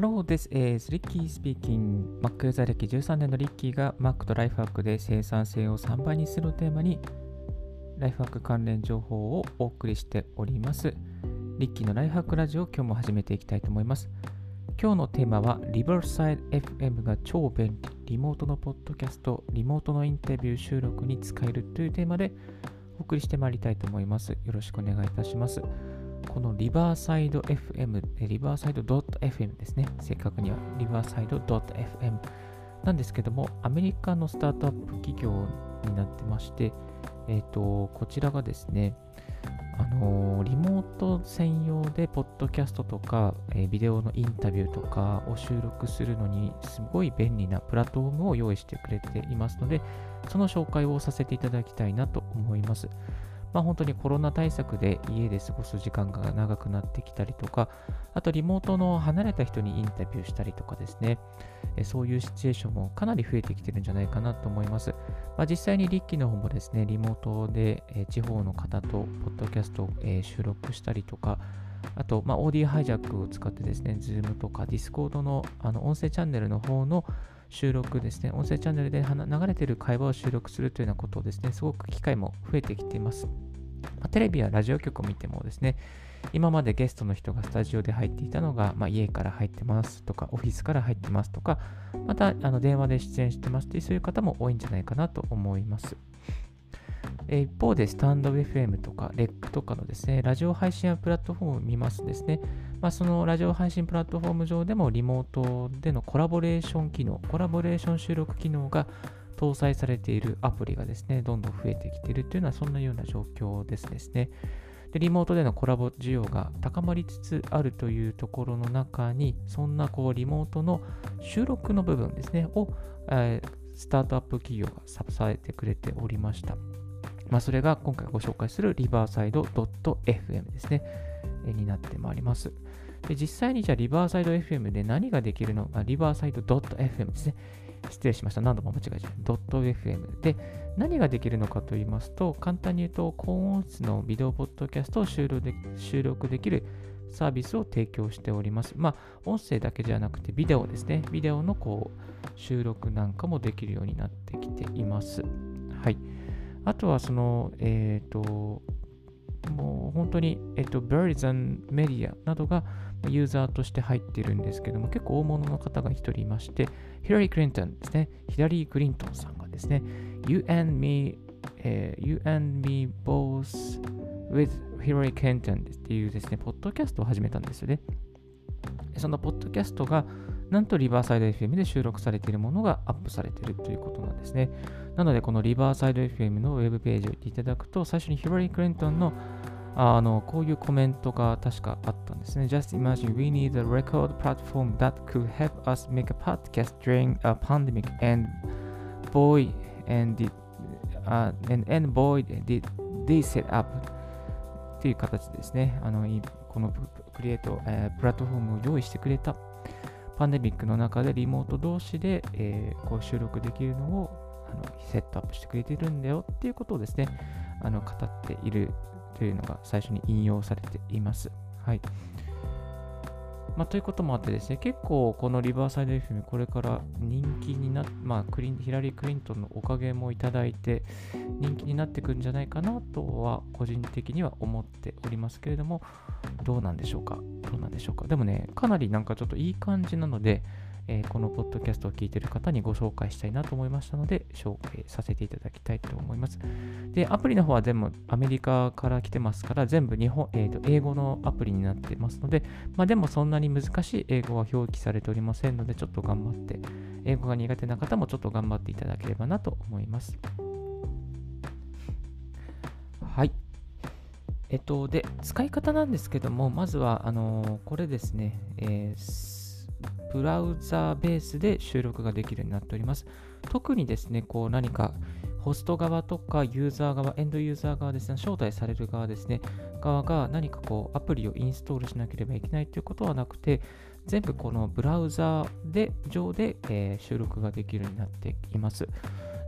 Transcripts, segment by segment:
Hello, this is Ricky speaking. Mac ユーザー歴13年のリッキーが Mac とライフハックで生産性を3倍にするテーマにライフハック関連情報をお送りしております。リッキーのライフハックラジオ今日も始めていきたいと思います。今日のテーマは Riverside FM が超便利リモートのポッドキャストリモートのインタビュー収録に使えるというテーマでお送りしてまいりたいと思います。よろしくお願いいたします。このリバーサイド FM、リバーサイド .fm ですね。正確にはリバーサイド .fm なんですけども、アメリカのスタートアップ企業になってまして、えっ、ー、と、こちらがですね、あのー、リモート専用で、ポッドキャストとか、えー、ビデオのインタビューとかを収録するのに、すごい便利なプラットフォームを用意してくれていますので、その紹介をさせていただきたいなと思います。まあ、本当にコロナ対策で家で過ごす時間が長くなってきたりとか、あとリモートの離れた人にインタビューしたりとかですね、そういうシチュエーションもかなり増えてきてるんじゃないかなと思います。まあ、実際にリッキーの方もですね、リモートで地方の方とポッドキャストを収録したりとか、あと、まあ、オーディハイジャックを使ってですね、Zoom とか Discord のあの音声チャンネルの方の収録ですね、音声チャンネルで流れている会話を収録するというようなことをですね、すごく機会も増えてきています。まあ、テレビやラジオ局を見てもですね、今までゲストの人がスタジオで入っていたのが、まあ、家から入ってますとか、オフィスから入ってますとか、またあの電話で出演してますという、そういう方も多いんじゃないかなと思います。え一方で、スタンド FM とか、レックとかのですね、ラジオ配信やプラットフォームを見ますとですね、まあ、そのラジオ配信プラットフォーム上でもリモートでのコラボレーション機能、コラボレーション収録機能が搭載されているアプリがですね、どんどん増えてきているというのはそんなような状況ですですね。で、リモートでのコラボ需要が高まりつつあるというところの中に、そんなこうリモートの収録の部分ですね、を、えー、スタートアップ企業が支えてくれておりました。まあ、それが今回ご紹介するリバーサイド .fm ですね、えになってまいります。で実際にじゃあリバーサイド FM で何ができるのか、リバーサイド .fm ですね。失礼しました。何度も間違えちゃう。.fm で何ができるのかと言いますと、簡単に言うと、高音質のビデオポッドキャストを収録で収録できるサービスを提供しております。まあ、音声だけじゃなくて、ビデオですね。ビデオのこう収録なんかもできるようになってきています。はい。あとは、その、えっ、ー、と、もう本当に、えっ、ー、と、Birds and Media などがユーザーとして入ってるんですけども、結構大物の方が一人いまして、ヒラリー・クリントンですね。ヒラリー・クリントンさんがですね、You and me,、uh, you and me both with Hillary Clinton っていうですね、ポッドキャストを始めたんですよね。そのポッドキャストが、なんとリバーサイド FM で収録されているものがアップされているということなんですね。なので、このリバーサイド FM のウェブページを見ていただくと、最初にヒラリー・クリントンのあの、こういうコメントが確かあったんですね。Just imagine we need a record platform that could help us make a podcast during a pandemic and boy and did, uh, and, and boy did they set up っていう形ですね。あの、このクリエイト、えー、プラットフォームを用意してくれたパンデミックの中でリモート同士で、えー、こう収録できるのをあのセットアップしてくれてるんだよっていうことをですね、あの語っているというのが最初に引用されています。はい。まあ、ということもあってですね、結構このリバーサイド FM これから人気になっまあクリン、ヒラリー・クリントンのおかげもいただいて人気になってくんじゃないかなとは個人的には思っておりますけれども、どうなんでしょうか？どうなんでしょうか？でもね、かなりなんかちょっといい感じなので、えー、このポッドキャストを聞いている方にご紹介したいなと思いましたので、紹介させていただきたいと思います。で、アプリの方は全部アメリカから来てますから、全部日本、えーと、英語のアプリになってますので、まあ、でもそんなに難しい英語は表記されておりませんので、ちょっと頑張って、英語が苦手な方もちょっと頑張っていただければなと思います。はい。えっと、で、使い方なんですけども、まずは、あのー、これですね、えーブラウザーベースで収録ができるようになっております。特にですね、こう何かホスト側とかユーザー側、エンドユーザー側ですね、招待される側ですね、側が何かこうアプリをインストールしなければいけないということはなくて、全部このブラウザーで上で、えー、収録ができるようになっています。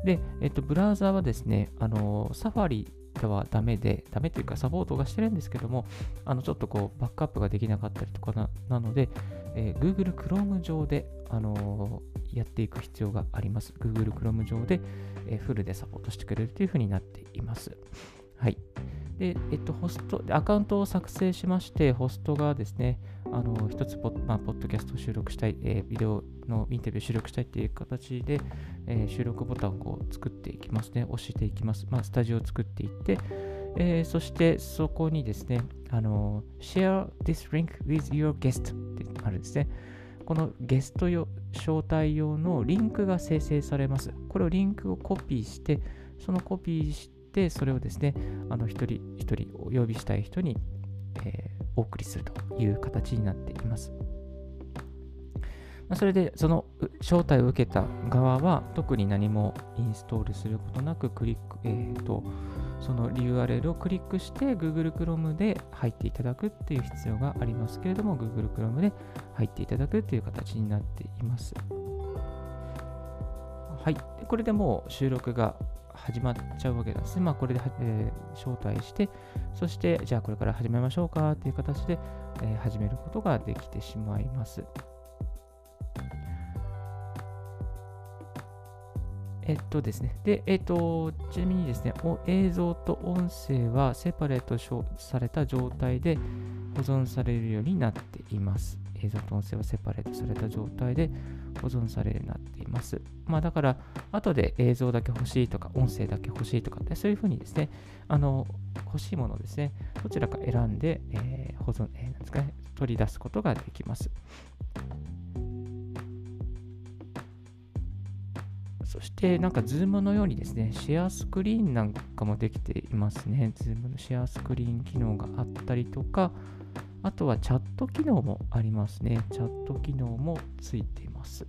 で、えっと、ブラウザーはですね、あの、サファリではダメで、ダメというかサポートがしてるんですけども、あのちょっとこうバックアップができなかったりとかななので、えー、Google Chrome 上で、あのー、やっていく必要があります。Google Chrome 上で、えー、フルでサポートしてくれるというふうになっています。はい。で、えっと、ホスト、アカウントを作成しまして、ホストがですね、あの、一つポッ、まあ、ポッドキャストを収録したい、えー、ビデオのインタビュー収録したいっていう形で、えー、収録ボタンを作っていきますね。押していきます。まあ、スタジオを作っていって、えー、そしてそこにですね、あの、share this link with your guest ってあるんですね。このゲスト用招待用のリンクが生成されます。これをリンクをコピーして、そのコピーして、それをですね、あの一人一人お呼びしたい人に、えー、お送りするという形になっています。それで、その招待を受けた側は、特に何もインストールすることなく、クリック、えーと、その URL をクリックして Google Chrome で入っていただくっていう必要がありますけれども、Google Chrome で入っていただくっていう形になっています。はい。これでもう収録が始まっちゃうわけなんですね。まあ、これで、えー、招待して、そして、じゃあこれから始めましょうかっていう形で、えー、始めることができてしまいます。えっとですね。で、えっと、ちなみにですね、映像と音声はセパレートされた状態で保存されるようになっています。映像と音声はセパレートされた状態で保存されるようになっています。まあだから、後で映像だけ欲しいとか、音声だけ欲しいとかって、そういうふうにですね、あの、欲しいものをですね、どちらか選んで、えー、保存、えー、なんですかね、取り出すことができます。そして、なんか、ズームのようにですね、 share screen なんかもできていますね。ズームの share screen 機能があったりとか、あとはチャット機能もありますね。チャット機能もついています。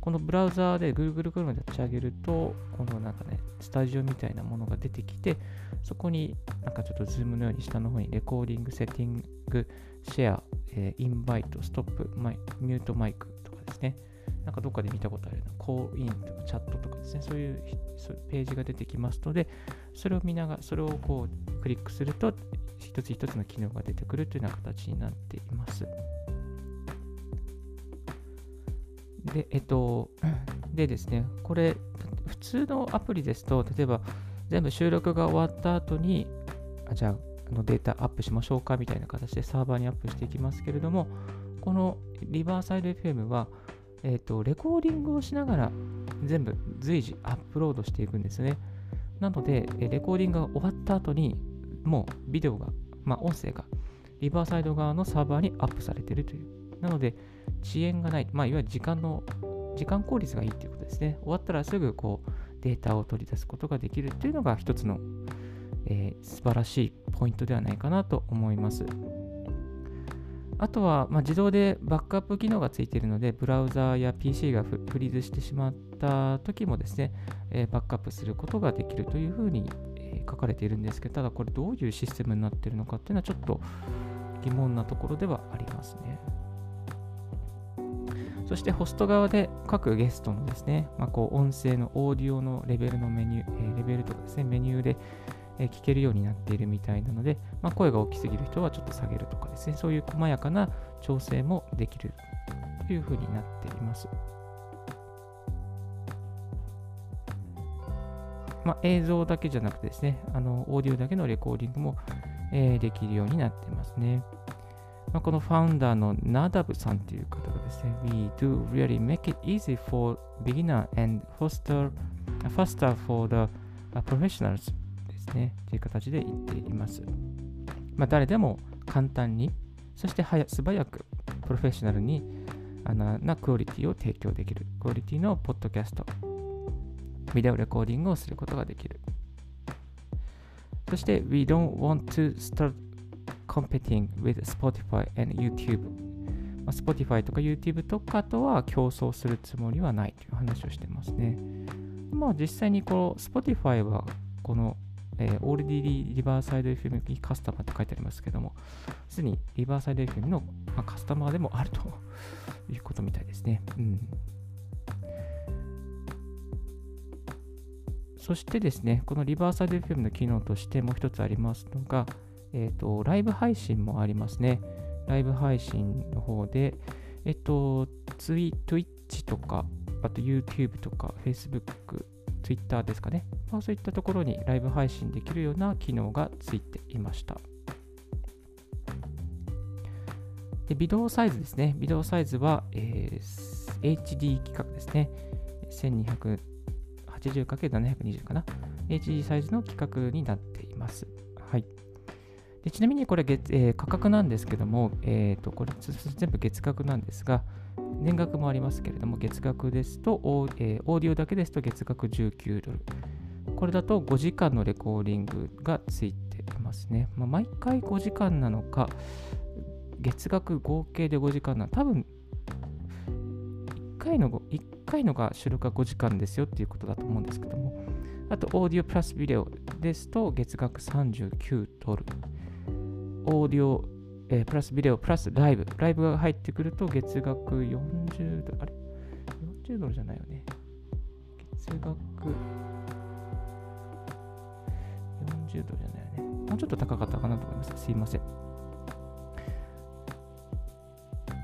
このブラウザーで Google Chrome で立ち上げると、このなんかね、スタジオみたいなものが出てきて、そこになんかちょっとズームのように下の方に recording、setting、share、えー、 invite、stop、my、mute mic とかですね。なんかどっかで見たことあるような、コーインとかチャットとかですね、そういうページが出てきますので、それを見ながら、それをこうクリックすると、一つ一つの機能が出てくるというような形になっています。で、えっと、でですね、これ、普通のアプリですと、例えば全部収録が終わった後に、あじゃあ、あのデータアップしましょうかみたいな形でサーバーにアップしていきますけれども、このリバーサイド FM は、えっ、と、レコーディングをしながら全部随時アップロードしていくんですね。なので、レコーディングが終わった後に、もうビデオが、まあ、音声がリバーサイド側のサーバーにアップされているという。なので、遅延がない、まあ、いわゆる時間の、時間効率がいいということですね。終わったらすぐこうデータを取り出すことができるというのが一つの、えー、素晴らしいポイントではないかなと思います。あとは、まあ、自動でバックアップ機能がついているので、ブラウザーや PC がフリーズしてしまった時もですね、えー、バックアップすることができるというふうに書かれているんですけど、ただこれどういうシステムになってるのかっていうのはちょっと疑問なところではありますね。そしてホスト側で各ゲストのですね、まあ、こう音声のオーディオのレベルのメニュー、えー、レベルとかですね、メニューで、聞けるようになっているみたいなので、まあ、声が大きすぎる人はちょっと下げるとかですね、そういう細やかな調整もできるというふうになっています。まあ、映像だけじゃなくてですね、あのオーディオだけのレコーディングも、えー、できるようになってますね。まあ、このファウンダーのナダブさんという方がですね、We do really make it easy for beginner and foster, faster for the professionals ですね、という形で言っています。まあ、誰でも簡単に、そして早素早くプロフェッショナルにあのなクオリティを提供できる、クオリティのポッドキャストビデオレコーディングをすることができる。そして、We don't want to start competing with Spotify and YouTube。まあ、Spotify とか YouTube とかとは競争するつもりはないという話をしてますね。まあ実際にこの Spotify はこの、えー、Already Riverside FM にカスタマーって書いてありますけども、すでに Riverside FM の、まあ、カスタマーでもあるということみたいですね。うん。そしてですね、このリバーサイド FM の機能としてもう一つありますのが、えっ、ー、と、ライブ配信もありますね。ライブ配信の方で、えっと、ツイ Twitch とか、あと YouTube とか Facebook、Twitter ですかね。まあ、そういったところにライブ配信できるような機能がついていました。でビデオサイズですね。ビデオサイズは、えー、HD 規格ですね。1200 180×720 かな。HD サイズの規格になっています。はい。でちなみにこれ月、えー、価格なんですけども、えー、とこれ全部月額なんですが、年額もありますけれども、月額ですと、オー,、えー、オーディオだけですと月額19ドル。これだと5時間のレコーディングがついていますね。まあ、毎回5時間なのか、月額合計で5時間なの多分回の1回のが収録が5時間ですよっていうことだと思うんですけども、あと、オーディオプラスビデオですと月額39ドル。オーディオ、えー、プラスビデオ、プラスライブ。ライブが入ってくると月額40ドル、あれ ?40 ドルじゃないよね。月額40ドルじゃないよね。もうちょっと高かったかなと思います。すいません。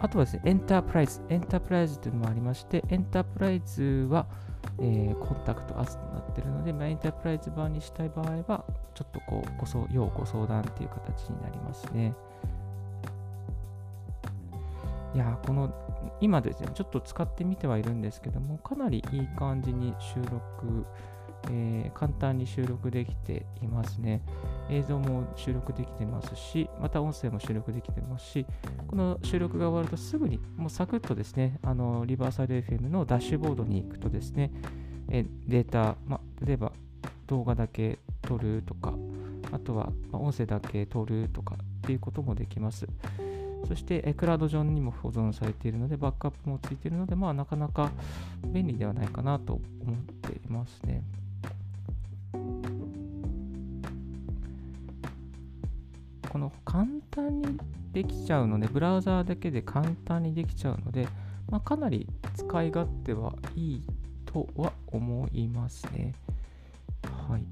あとはですね、エンタープライズ。エンタープライズというのもありまして、エンタープライズは、えー、コンタクトアスとなっているので、まあ、エンタープライズ版にしたい場合は、ちょっとこうご相、要ご相談という形になりますね。いやこの今ですね、ちょっと使ってみてはいるんですけども、かなりいい感じに収録、えー、簡単に収録できていますね。映像も収録できてますし、また音声も収録できてますし、この収録が終わるとすぐに、もうサクッとですね、あのリバーサイド FM のダッシュボードに行くとですね、えデータ、ま、例えば動画だけ撮るとか、あとは音声だけ撮るとかっていうこともできます。そして、クラウド上にも保存されているので、バックアップもついているので、まあ、なかなか便利ではないかなと思っていますね。この簡単にできちゃうので、ブラウザーだけで簡単にできちゃうので、まあ、かなり使い勝手はいいとは思いますね。はい。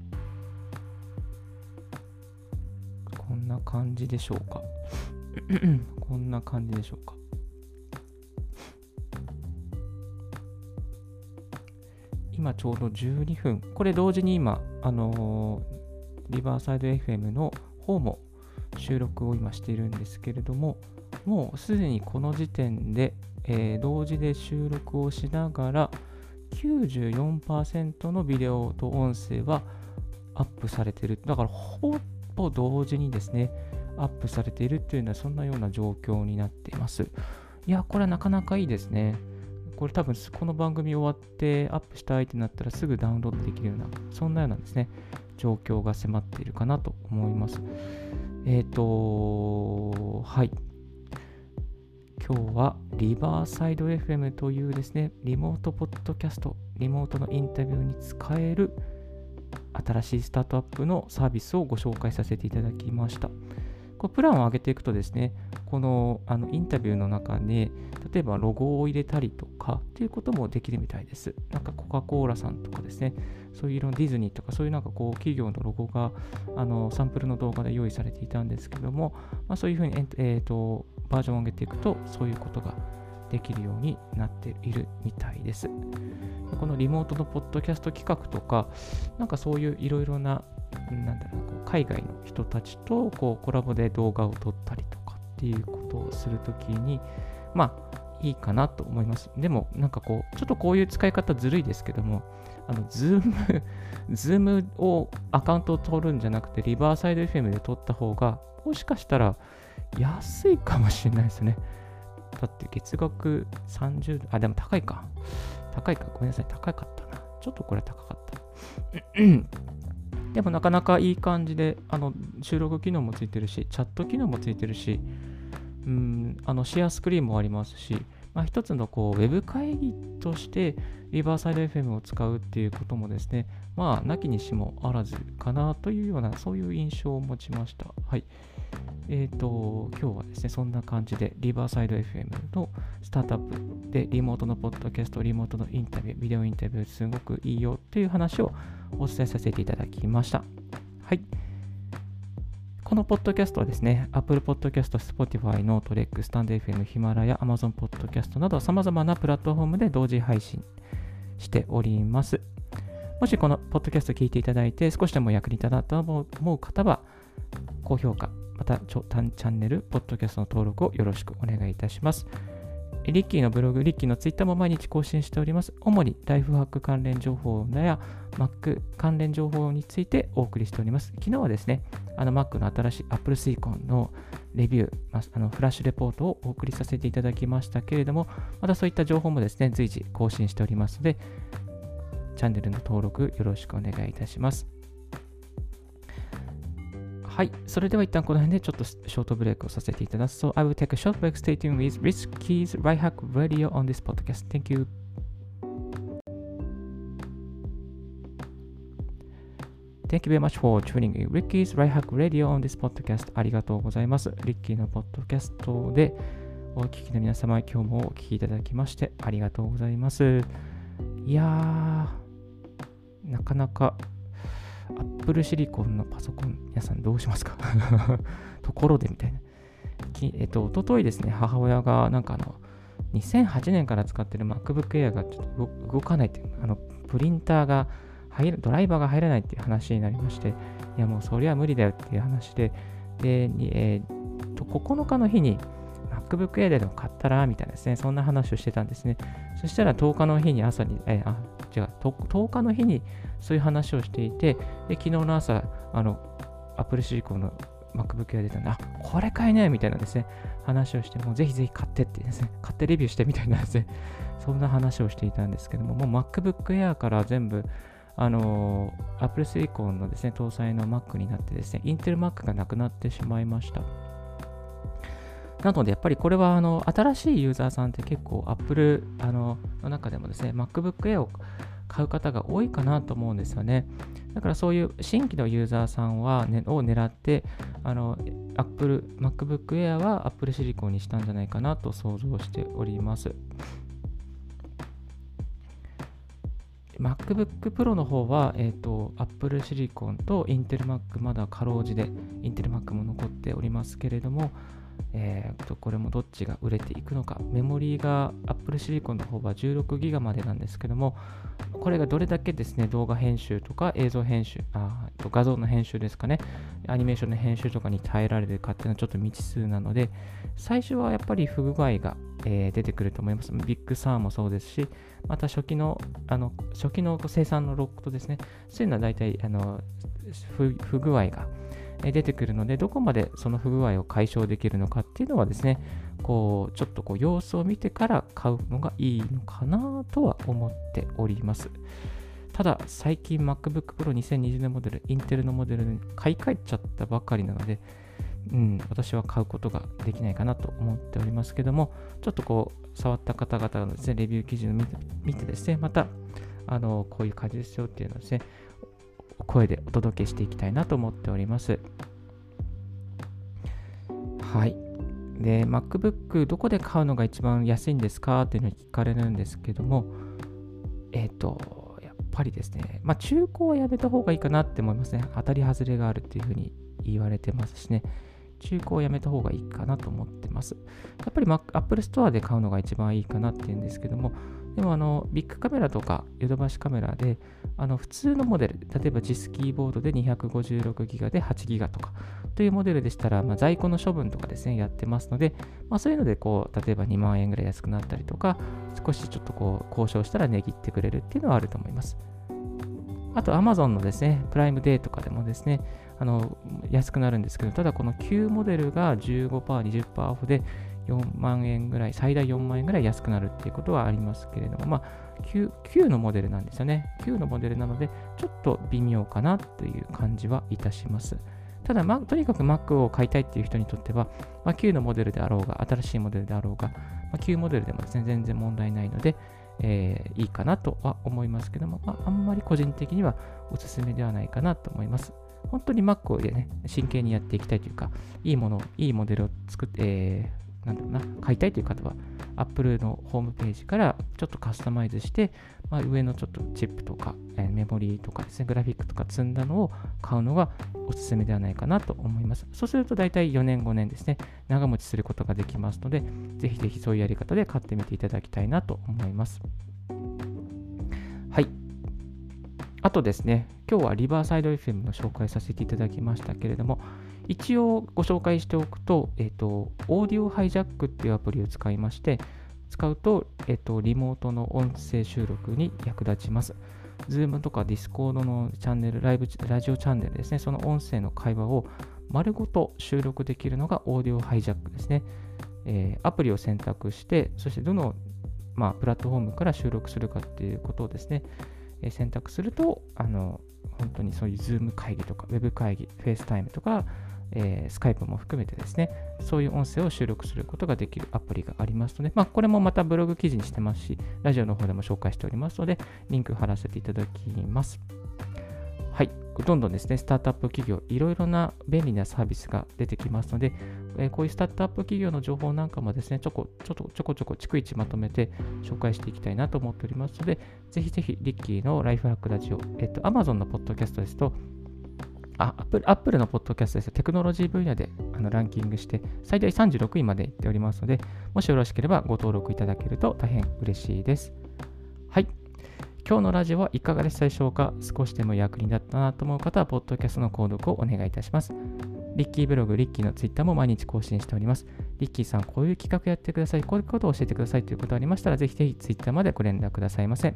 こんな感じでしょうか。こんな感じでしょうか。今ちょうど12分。これ同時に今、あのー、リバーサイド FM の方も収録を今しているんですけれども、もうすでにこの時点で、えー、同時で収録をしながら94%のビデオと音声はアップされてる。だからほぼ同時にですね、アップされているっていうのはそんなような状況になっています。いや、これはなかなかいいですね。これ多分この番組終わってアップしたいってなったらすぐダウンロードできるような、そんなようなですね、状況が迫っているかなと思います。えっ、ー、と、はい。今日はリバーサイド FM というですね、リモートポッドキャスト、リモートのインタビューに使える新しいスタートアップのサービスをご紹介させていただきました。こうプランを上げていくとですね、このあのインタビューの中に、例えばロゴを入れたりとかっていうこともできるみたいです。なんかコカ・コーラさんとかですね、そういう色のディズニーとかそういうなんかこう企業のロゴがあのサンプルの動画で用意されていたんですけども、まあ、そういうふうに、えーと、バージョンを上げていくとそういうことができるようになっているみたいです。このリモートのポッドキャスト企画とか、なんかそういういろいろななんだろう海外の人たちとこうコラボで動画を撮ったりとかっていうことをするときに、まあ、いいかなと思います。でも、なんかこう、ちょっとこういう使い方ずるいですけども、あの、ズーム、ズームをアカウントを取るんじゃなくて、 Riverside FM で取った方が、もしかしたら安いかもしれないですね。だって月額30、あ、でも高いか。高いか。ごめんなさい。高かったな。ちょっとこれ高かった。でもなかなかいい感じで、あの収録機能もついてるし、チャット機能もついてるし、うんあの share screen もありますし、まあ、一つのこうウェブ会議としてリバーサイド FM を使うっていうこともですね、まあ、なきにしもあらずかなというような、そういう印象を持ちました。はい。えっ、ー、と、今日はですね、そんな感じで、リバーサイド FM のスタートアップで、リモートのポッドキャスト、リモートのインタビュー、ビデオインタビュー、すごくいいよという話をお伝えさせていただきました。はい。このポッドキャストはですね、Apple Podcast、Spotify、ノートレック、スタンド FM、ヒマラヤ、Amazon Podcast など様々なプラットフォームで同時配信しております。もしこのポッドキャスト聞いていただいて少しでも役に立ったと思う方は、高評価、またチャンネル、ポッドキャストの登録をよろしくお願いいたします。リッキーのブログ、リッキーのツイッターも毎日更新しております。主にライフハック関連情報や Mac 関連情報についてお送りしております。昨日はですね、あの Mac の新しい Apple Silicon のレビュー、あのフラッシュレポートをお送りさせていただきましたけれども、またそういった情報もですね、随時更新しておりますので、チャンネルの登録よろしくお願いいたします。はい。それでは一旦この辺でちょっとショートブレイクをさせていただく。So I will take a short break. Stay tuned with Rich Keys Right Hack Radio on this podcast. Thank you. Thank you very much for tuning in Ricky's Right Hack Radio on this podcast. ありがとうございます。リッキーのポッドキャストでお聞きの皆様、今日もお聞きいただきましてありがとうございます。いやー、なかなかアップルシリコンのパソコン、皆さんどうしますか？ところでみたいな。えっと、おとといですね、母親がなんかあの、2008年から使ってる MacBook Air がちょっと動かないっていう、あの、プリンターが入る、ドライバーが入らないっていう話になりまして、いやもうそりゃ無理だよっていう話で、で、えー、と9日の日に MacBook Air でも買ったらみたいなですね、そんな話をしてたんですね。そしたら10日の日に朝に、えー、あ、違う、10日の日にそういう話をしていて、で昨日の朝、あの、Apple シリコンの MacBook が出たんで、あ、これ買えないみたいなですね、話をして、もうぜひぜひ買ってってですね、買ってレビューしてみたいなですね、そんな話をしていたんですけども、もう MacBook Air から全部、あの、Apple Silicon のですね、搭載の Mac になってですね、Intel Mac がなくなってしまいました。なので、やっぱりこれはあの新しいユーザーさんって結構 Apple あのの中でもですね、MacBook Air を買う方が多いかなと思うんですよね。だからそういう新規のユーザーさんは、ね、を狙って、あの Apple、MacBook Air は Apple Silicon にしたんじゃないかなと想像しております。MacBook Pro の方は、えーと、Apple Silicon と Intel Mac まだかろうじで Intel Mac も残っておりますけれども、えー、とこれもどっちが売れていくのか。メモリーが Apple Silicon の方は 16GB までなんですけども、これがどれだけですね、動画編集とか映像編集、あ画像の編集ですかね、アニメーションの編集とかに耐えられるかっていうのはちょっと未知数なので、最初はやっぱり不具合が、えー、出てくると思います。 Big Sur もそうですし、また初期の、あの初期の生産のロットとですね、そういうのは大体あの不具合が、出てくるので、どこまでその不具合を解消できるのかっていうのはですね、こう、ちょっとこう様子を見てから買うのがいいのかなとは思っております。ただ、最近 MacBook Pro 2020年モデル、インテルのモデルに買い替えちゃったばかりなので、うん、私は買うことができないかなと思っておりますけども、ちょっとこう、触った方々のですね、レビュー記事を見て見てですね、また、あの、こういう感じですよっていうのをですね、声でお届けしていきたいなと思っております。はい。で、MacBook どこで買うのが一番安いんですかっていうのを聞かれるんですけども、えっ、ー、と、やっぱりですね、まあ中古はやめた方がいいかなって思いますね。当たり外れがあるっていうふうに言われてますしね。中古をやめた方がいいかなと思ってます。やっぱり、Mac、Apple Store で買うのが一番いいかなっていうんですけども、でもあの、ビッグカメラとかヨドバシカメラで、あの普通のモデル、例えば JIS キーボードで 256GB で 8GB とかというモデルでしたら、まあ、在庫の処分とかですね、やってますので、まあ、そういうのでこう、例えば2万円ぐらい安くなったりとか、少しちょっとこう、交渉したら値切ってくれるっていうのはあると思います。あと Amazon のですね、プライムデーとかでもですね、あの安くなるんですけど、ただこの旧モデルが15%、20%オフで4万円ぐらい、最大4万円ぐらい安くなるっていうことはありますけれども、まあ、旧旧のモデルなんですよね。旧のモデルなので、ちょっと微妙かなという感じはいたします。ただ、ま、とにかく Mac を買いたいっていう人にとっては、まあ、旧のモデルであろうが、新しいモデルであろうが、まあ、旧モデルでもですね、全然問題ないので、えー、いいかなとは思いますけども、まあ、あんまり個人的にはおすすめではないかなと思います。本当に Mac でね、真剣にやっていきたいというか、いいもの、いいモデルを作って、えー、なんだろうな、買いたいという方は、Apple のホームページからちょっとカスタマイズして、まあ、上のちょっとチップとか、えー、メモリーとかですね、グラフィックとか積んだのを買うのがおすすめではないかなと思います。そうすると大体4年5年ですね、長持ちすることができますので、ぜひぜひそういうやり方で買ってみていただきたいなと思います。はい。あとですね、今日はリバーサイド FM の紹介させていただきましたけれども、一応ご紹介しておくと、えっ、ー、と、オーディオハイジャックっていうアプリを使いまして、使うと、えっ、ー、と、リモートの音声収録に役立ちます。Zoom とか Discord のチャンネル、ライブ、ラジオチャンネルですね、その音声の会話を丸ごと収録できるのがオーディオハイジャックですね。えー、アプリを選択して、そしてどの、まあ、プラットフォームから収録するかっていうことをですね、選択すると、あの、本当にそういう Zoom 会議とか、Web 会議、FaceTime とか、えー、スカイプも含めてですね、そういう音声を収録することができるアプリがありますので、まあ、これもまたブログ記事にしてますし、ラジオの方でも紹介しておりますので、リンク貼らせていただきます。はい。どんどんですね、スタートアップ企業、いろいろな便利なサービスが出てきますので、え、こういうスタートアップ企業の情報なんかもですね、ちょこちょっとちょこちょこ逐一まとめて紹介していきたいなと思っておりますので、ぜひぜひ、リッキーのライフハックラジオ、えっと、Amazon のポッドキャストですと、あ、アップル、アップルのポッドキャストです。テクノロジー分野であのランキングして、最大36位までいっておりますので、もしよろしければご登録いただけると大変嬉しいです。はい。今日のラジオはいかがでしたでしょうか少しでも役に立ったなと思う方は、ポッドキャストの購読をお願いいたします。リッキーブログ、リッキーのツイッターも毎日更新しております。リッキーさん、こういう企画やってください、こういうことを教えてくださいということがありましたら、ぜひぜひツイッターまでご連絡くださいませ。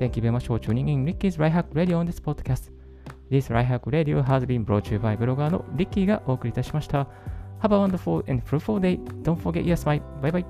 Thank you very much for tuning in Ricky's Right Hack Radio on this podcast. This Right Hack Radio has been brought to you by ブロガーのリッキーがお送りいたしました。Have a wonderful and fruitful day. Don't forget your smile. Bye bye.